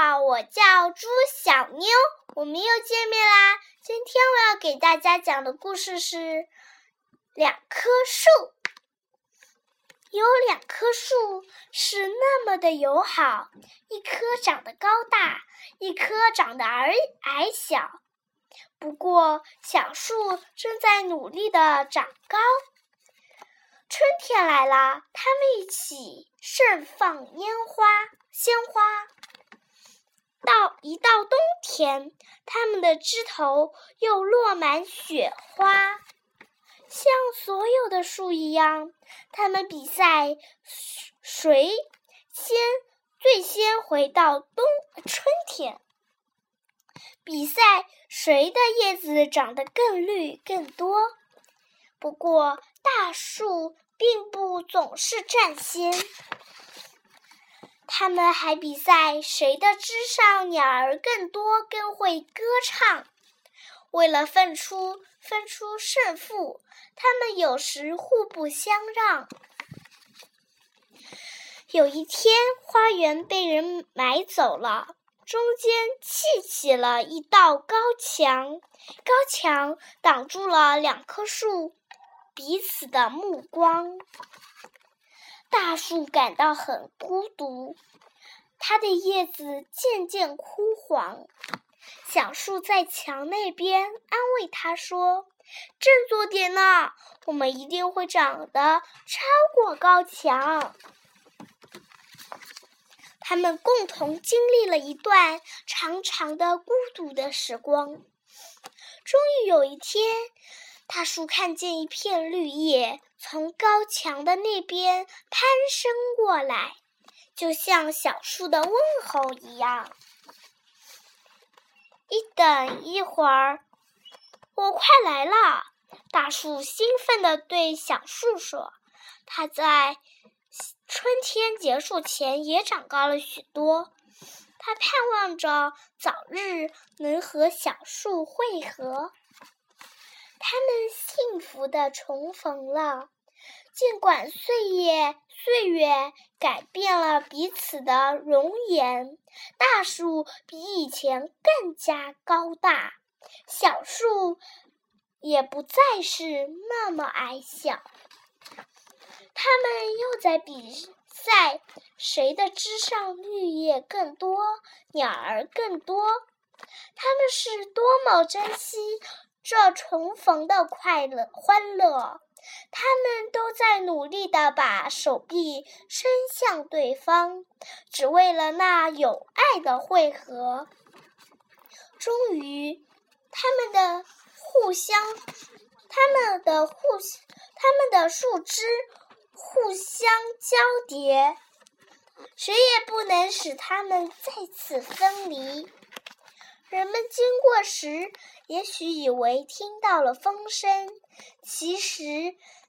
好，我叫朱小妞，我们又见面啦。今天我要给大家讲的故事是两棵树。有两棵树是那么的友好，一棵长得高大，一棵长得矮矮小。不过，小树正在努力的长高。春天来了，它们一起盛放烟花、鲜花。到一到冬天，它们的枝头又落满雪花。像所有的树一样，它们比赛谁先最先回到冬春天，比赛谁的叶子长得更绿更多。不过，大树并不总是占先，他们还比赛谁的枝上鸟儿更多、更会歌唱。为了分出分出胜负，他们有时互不相让。有一天，花园被人买走了，中间砌起了一道高墙，高墙挡住了两棵树。彼此的目光，大树感到很孤独，它的叶子渐渐枯黄。小树在墙那边安慰它说：“振作点呐，我们一定会长得超过高墙。”他们共同经历了一段长长的孤独的时光。终于有一天。大树看见一片绿叶从高墙的那边攀升过来，就像小树的问候一样。一等一会儿，我快来了！大树兴奋地对小树说：“它在春天结束前也长高了许多。”它盼望着早日能和小树会合。他们幸福的重逢了，尽管岁月岁月改变了彼此的容颜。大树比以前更加高大，小树也不再是那么矮小。他们又在比赛谁的枝上绿叶更多，鸟儿更多。他们是多么珍惜！这重逢的快乐、欢乐，他们都在努力的把手臂伸向对方，只为了那有爱的汇合。终于，他们的互相，他们的互，他们的树枝互相交叠，谁也不能使他们再次分离。人们经过时，也许以为听到了风声，其实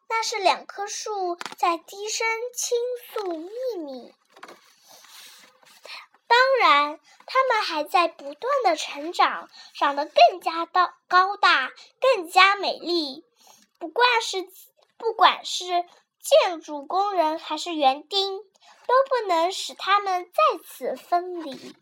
那是两棵树在低声倾诉秘密。当然，它们还在不断的成长，长得更加高高大，更加美丽。不管是不管是建筑工人还是园丁，都不能使它们再次分离。